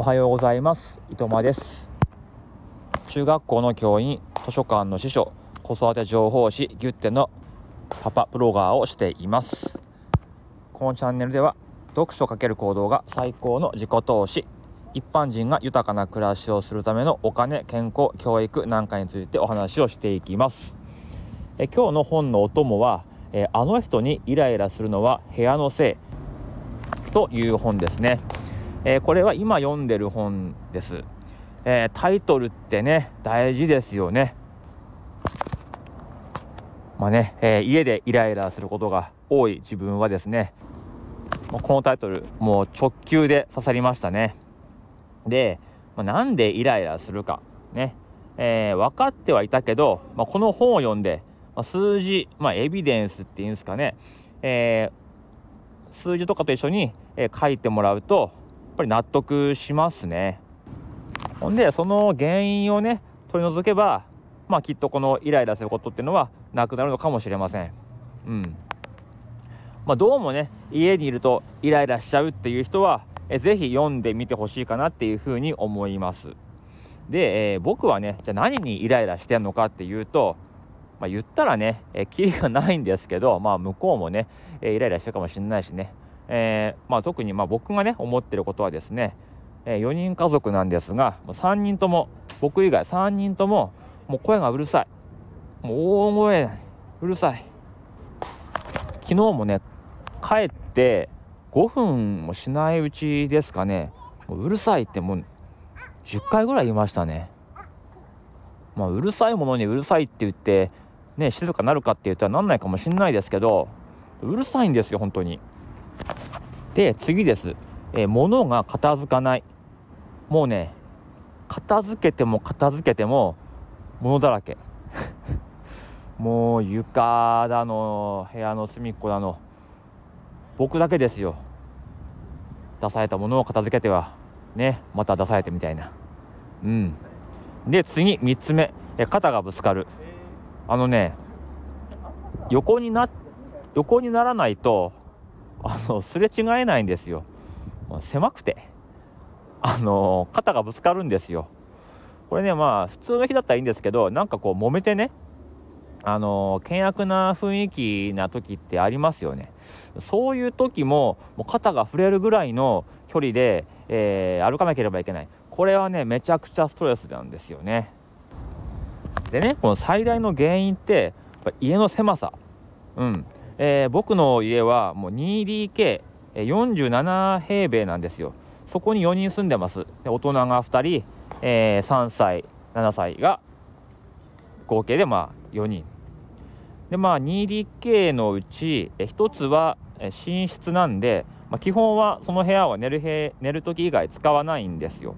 おはようございます。伊藤間です。中学校の教員図書館の司書子育て情報誌ギュッテのパパブロガーをしています。このチャンネルでは読書×行動が最高の自己投資。一般人が豊かな暮らしをするためのお金健康教育なんかについてお話をしていきます。え今日の本のお供はえあの人にイライラするのは部屋のせいという本ですね。えー、これは今読んでる本です、えー、タイトルってね大事ですよね。まあね、えー、家でイライラすることが多い自分はですね。このタイトルもう直球で刺さりましたね。で、まあ、なんでイライラするか。ね、えー、分かってはいたけど、まあ、この本を読んで、まあ、数字、まあ、エビデンスっていうんですかね、えー、数字とかと一緒に、えー、書いてもらうとぱり納得しますね。ほんでその原因をね取り除けばまあきっとこのイライラすることっていうのはなくなるのかもしれません。うん。まあ、どうもね家にいるとイライラしちゃうっていう人はえぜひ読んでみてほしいかなっていうふうに思います。で、えー、僕はねじゃあ何にイライラしてんのかっていうとまあ、言ったらね、えー、キリがないんですけど、まあ、向こうもね、え、イライラしてるかもしれないしね、えー、まあ、特にま僕がね思ってることはですね、え4人家族なんですが3人とも僕以外3人とももう声がうるさい。もう大声うるさい。昨日もね帰って5分もしないうちですかねもううるさいってもう10回ぐらい言いましたね。まあ、うるさいものにうるさいって言ってね静かなるかって言ったらなんないかもしんないですけどうるさいんですよ本当に。で次です、えー、物が片付かない。もうね片付けても片付けても物だらけ。もう床だの部屋の隅っこだの僕だけですよ。出されたものを片付けてはねまた出されてみたいな。うん。で次3つ目。え肩がぶつかる。あのね横にな横にならないとあのすれ違えないんですよ。狭くて。あの肩がぶつかるんですよ。これねまあ普通の日だったらいいんですけどなんかこう揉めてねあの険悪な雰囲気な時ってありますよね。そういう時ももう肩が触れるぐらいの距離で、えー、歩かなければいけない。これはねめちゃくちゃストレスなんですよね。でねこの最大の原因ってやっぱ家の狭さ。うん。えー、僕の家はもう 2DK47 平米なんですよ。そこに4人住んでます。で大人が2人、えー、3歳7歳が合計でまあ4人。でまあ 2DK のうち1つは寝室なんで、まあ、基本はその部屋は寝る部寝る時以外使わないんですよ。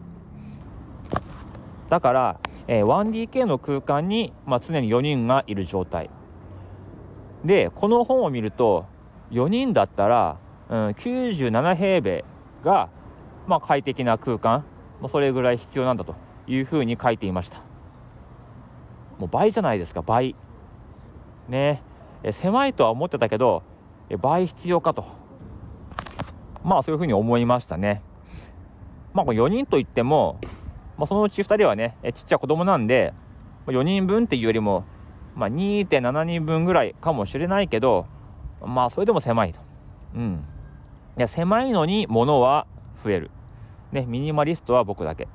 だから、えー、1DK の空間に、まあ、常に4人がいる状態。でこの本を見ると4人だったら、うん、97平米が、まあ、快適な空間、まあ、それぐらい必要なんだというふうに書いていました。もう倍じゃないですか倍。ね。え狭いとは思ってたけど倍必要かと。まあそういうふうに思いましたね。まあ4人といっても、まあ、そのうち2人はねちっちゃい子供なんで4人分っていうよりもまあ、2.7人分ぐらいかもしれないけどまあそれでも狭いと。うん。いや狭いのに物は増える。ね、ミニマリストは僕だけ。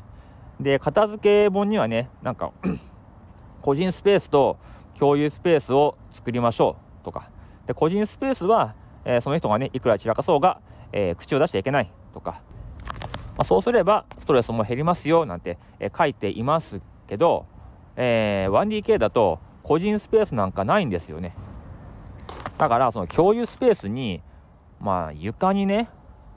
で片付け本にはねなんか 個人スペースと共有スペースを作りましょうとかで個人スペースは、えー、その人がねいくら散らかそうが、えー、口を出しちゃいけないとか、まあ、そうすればストレスも減りますよなんて、えー、書いていますけど、え 1DK だと個人スペースなんかないんですよね。だからその共有スペースにまあ床にね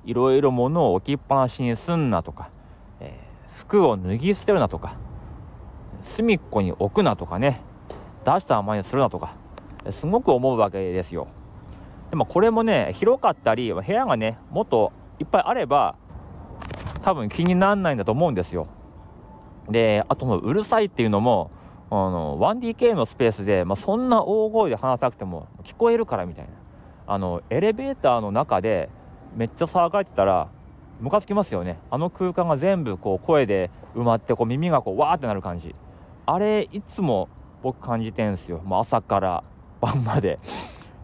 いろいろ物を置きっぱなしにすんなとか、えー、服を脱ぎ捨てるなとか隅っこに置くなとかね出したままにするなとかすごく思うわけですよ。でもこれもね広かったり部屋がねもっといっぱいあれば多分気にならないんだと思うんですよ。であとのうるさいっていうのもあの 1DK のスペースで、まあ、そんな大声で話さなくても聞こえるからみたいな。あのエレベーターの中でめっちゃ騒がれてたらムカつきますよね。あの空間が全部こう声で埋まってこう耳がこうわーってなる感じ。あれいつも僕感じてんすよ。もう朝から 晩まで。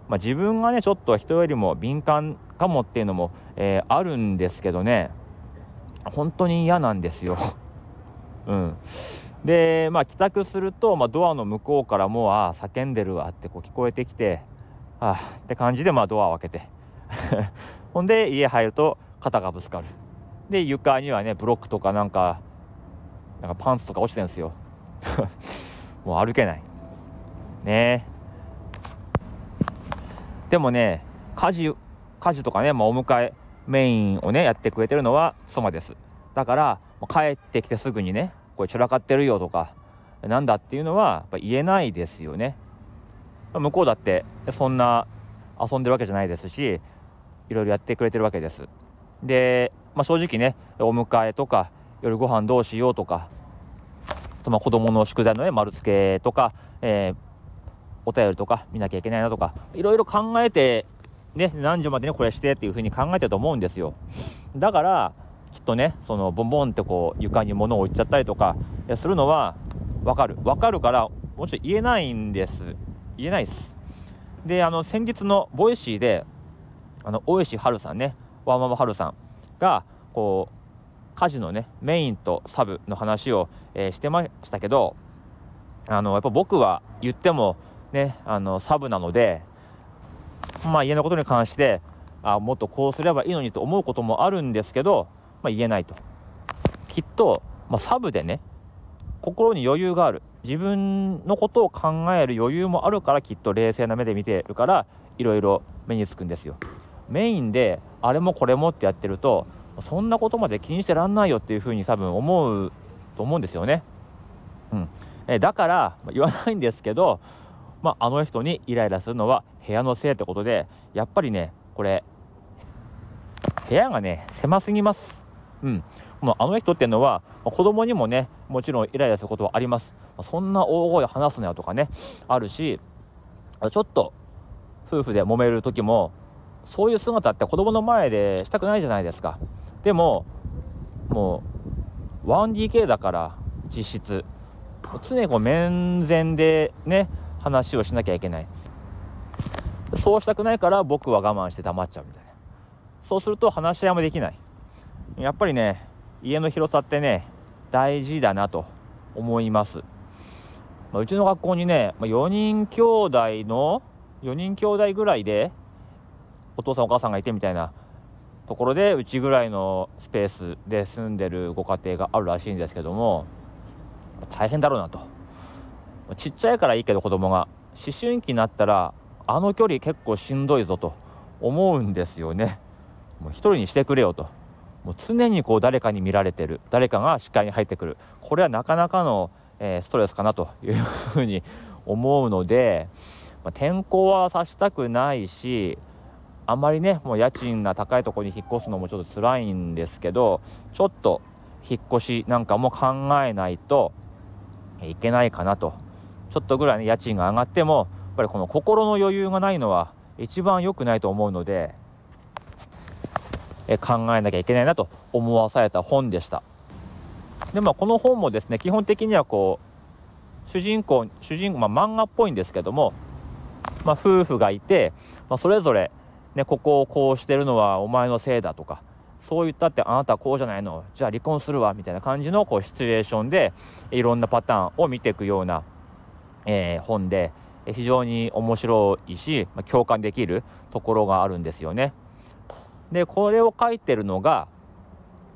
まあ、自分がねちょっと人よりも敏感かもっていうのも、えー、あるんですけどね。本当に嫌なんですよ。うん、でまあ帰宅すると、まあ、ドアの向こうからもうああ叫んでるわってこう聞こえてきてああって感じでまあドアを開けて。ほんで家入ると肩がぶつかる。で床にはねブロックとかなんかなんかパンツとか落ちてるんですよ。もう歩けない。ね。でもね家事家事とかね、まあ、お迎えメインをねやってくれてるのは妻です。だから帰ってきてすぐにねこれ散らかってるよとかなんだっていうのはやっぱ言えないですよね。向こうだってそんな遊んでるわけじゃないですしいろいろやってくれてるわけです。で、まあ、正直ねお迎えとか夜ご飯どうしようとかその子供の宿題のね丸付けとか、えー、お便りとか見なきゃいけないなとかいろいろ考えてね何時までにこれしてっていう風に考えてると思うんですよ。だからきっとねそのボンボンってこう床に物を置いちゃったりとかするのは分かる。分かるからもちろん言えないんです。言えないです。であの先日の Voicy であの尾石晴さんねワーママはるさんがこう家事のねメインとサブの話を、えー、してましたけどあのやっぱ僕は言ってもね、あのサブなので、まあ、家のことに関してあもっとこうすればいいのにと思うこともあるんですけど、まあ、言えないと。きっと、まあ、サブでね心に余裕がある。自分のことを考える余裕もあるからきっと冷静な目で見てるからいろいろ目につくんですよ。メインであれもこれもってやってるとそんなことまで気にしてらんないよっていうふうに多分思うと思うんですよね、うん、えだから言わないんですけどまあ、あの人にイライラするのは部屋のせいってことでやっぱりねこれ部屋がね狭すぎます。うん。もうあの人っていうのは、まあ、子供にもねもちろんイライラすることはあります、そんな大声話すなよとかねあるしちょっと夫婦で揉める時もそういう姿って子供の前でしたくないじゃないですか。でももう 1DK だから実質常にこう面前でね話をしなきゃいけない。そうしたくないから僕は我慢して黙っちゃうみたいな。そうすると話し合いもできない。やっぱりね家の広さってね大事だなと思います、まあ、うちの学校にね、まあ、4人兄弟の4人兄弟ぐらいでお父さんお母さんがいてみたいなところでうちぐらいのスペースで住んでるご家庭があるらしいんですけども大変だろうなと。ちっちゃいからいいけど子供が。思春期になったらあの距離結構しんどいぞと思うんですよね。もう一人にしてくれよと。もう常にこう誰かに見られてる。誰かが視界に入ってくる。これはなかなかの、えー、ストレスかなというふうに思うので、まあ、転校はさしたくないしあんまりねもう家賃が高いところに引っ越すのもちょっと辛いんですけどちょっと引っ越しなんかも考えないといけないかなと。ちょっとぐらい、ね、家賃が上がってもやっぱりこの心の余裕がないのは一番良くないと思うので考えなきゃいけないなと思わされた本でしたでまあこの本もですね基本的にはこう主人公主人公、まあ、漫画っぽいんですけども、まあ、夫婦がいて、ま、それぞれ、ね、ここをこうしてるのはお前のせいだとかそう言ったってあなたはこうじゃないのじゃあ離婚するわみたいな感じのこうシチュエーションでいろんなパターンを見ていくようなえー、本で非常に面白いし、ま共感できるところがあるんですよね。でこれを書いてるのが、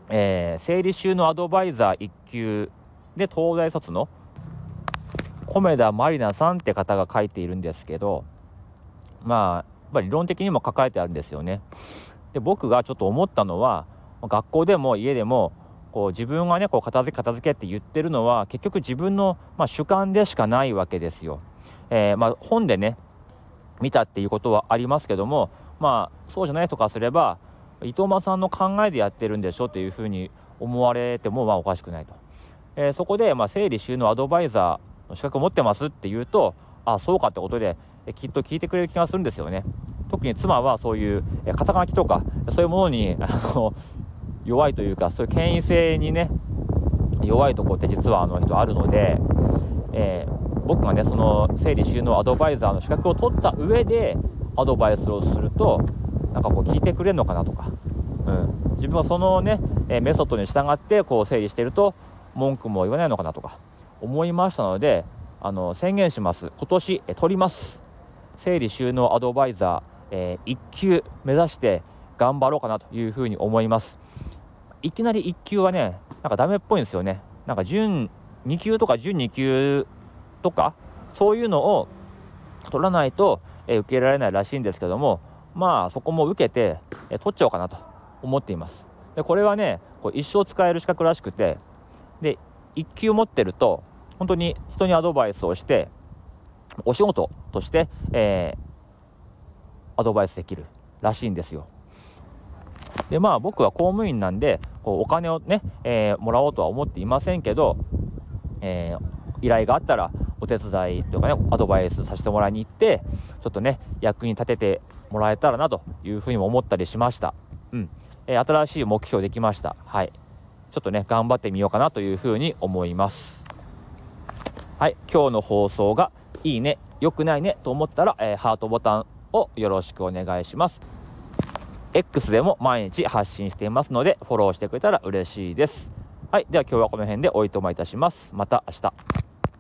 えー、整理収納アドバイザー1級で東大卒の米田まりなさんって方が書いているんですけどまあやっぱり理論的にも書かれてあるんですよね。で僕がちょっと思ったのは学校でも家でもこう自分がねこう片付け片付けって言ってるのは結局自分の、まあ、主観でしかないわけですよ。えー、まあ、本でね見たっていうことはありますけどもまあそうじゃない人からすれば伊藤間さんの考えでやってるんでしょっていうふうに思われてもまあおかしくないと。えー、そこで、まあ、整理収納アドバイザーの資格を持ってますって言うとあそうかってことで、きっと聞いてくれる気がするんですよね。特に妻はそういう肩書きとかそういうものにあの 弱いというかそういう権威性にね弱いところって実はあの人あるので、えー、僕がねその整理収納アドバイザーの資格を取った上でアドバイスをするとなんかこう聞いてくれるのかなとか、うん、自分はそのね、えメソッドに従ってこう整理してると文句も言わないのかなとか思いましたのであの宣言します。今年取ります。整理収納アドバイザー、えー、1級目指して頑張ろうかなというふうに思います。いきなり1級はねなんかダメっぽいんですよね。なんか準2級とか準2級とかそういうのを取らないと、え、受けられないらしいんですけどもまあそこも受けて、え、取っちゃおうかなと思っていますでこれはねこう一生使える資格らしくてで1級持ってると本当に人にアドバイスをしてお仕事として、えー、アドバイスできるらしいんですよ。でまあ僕は公務員なんでこうお金をね、えー、もらおうとは思っていませんけど、えー、依頼があったらお手伝いとかねアドバイスさせてもらいに行ってちょっとね役に立ててもらえたらなというふうにも思ったりしました。うん。えー、新しい目標できました。はい。ちょっとね頑張ってみようかなというふうに思います。はい。今日の放送がいいね良くないねと思ったら、えー、ハートボタンをよろしくお願いします。X でも毎日発信していますのでフォローしてくれたら嬉しいです。はい。では今日はこの辺でおいとまいたします。また明日。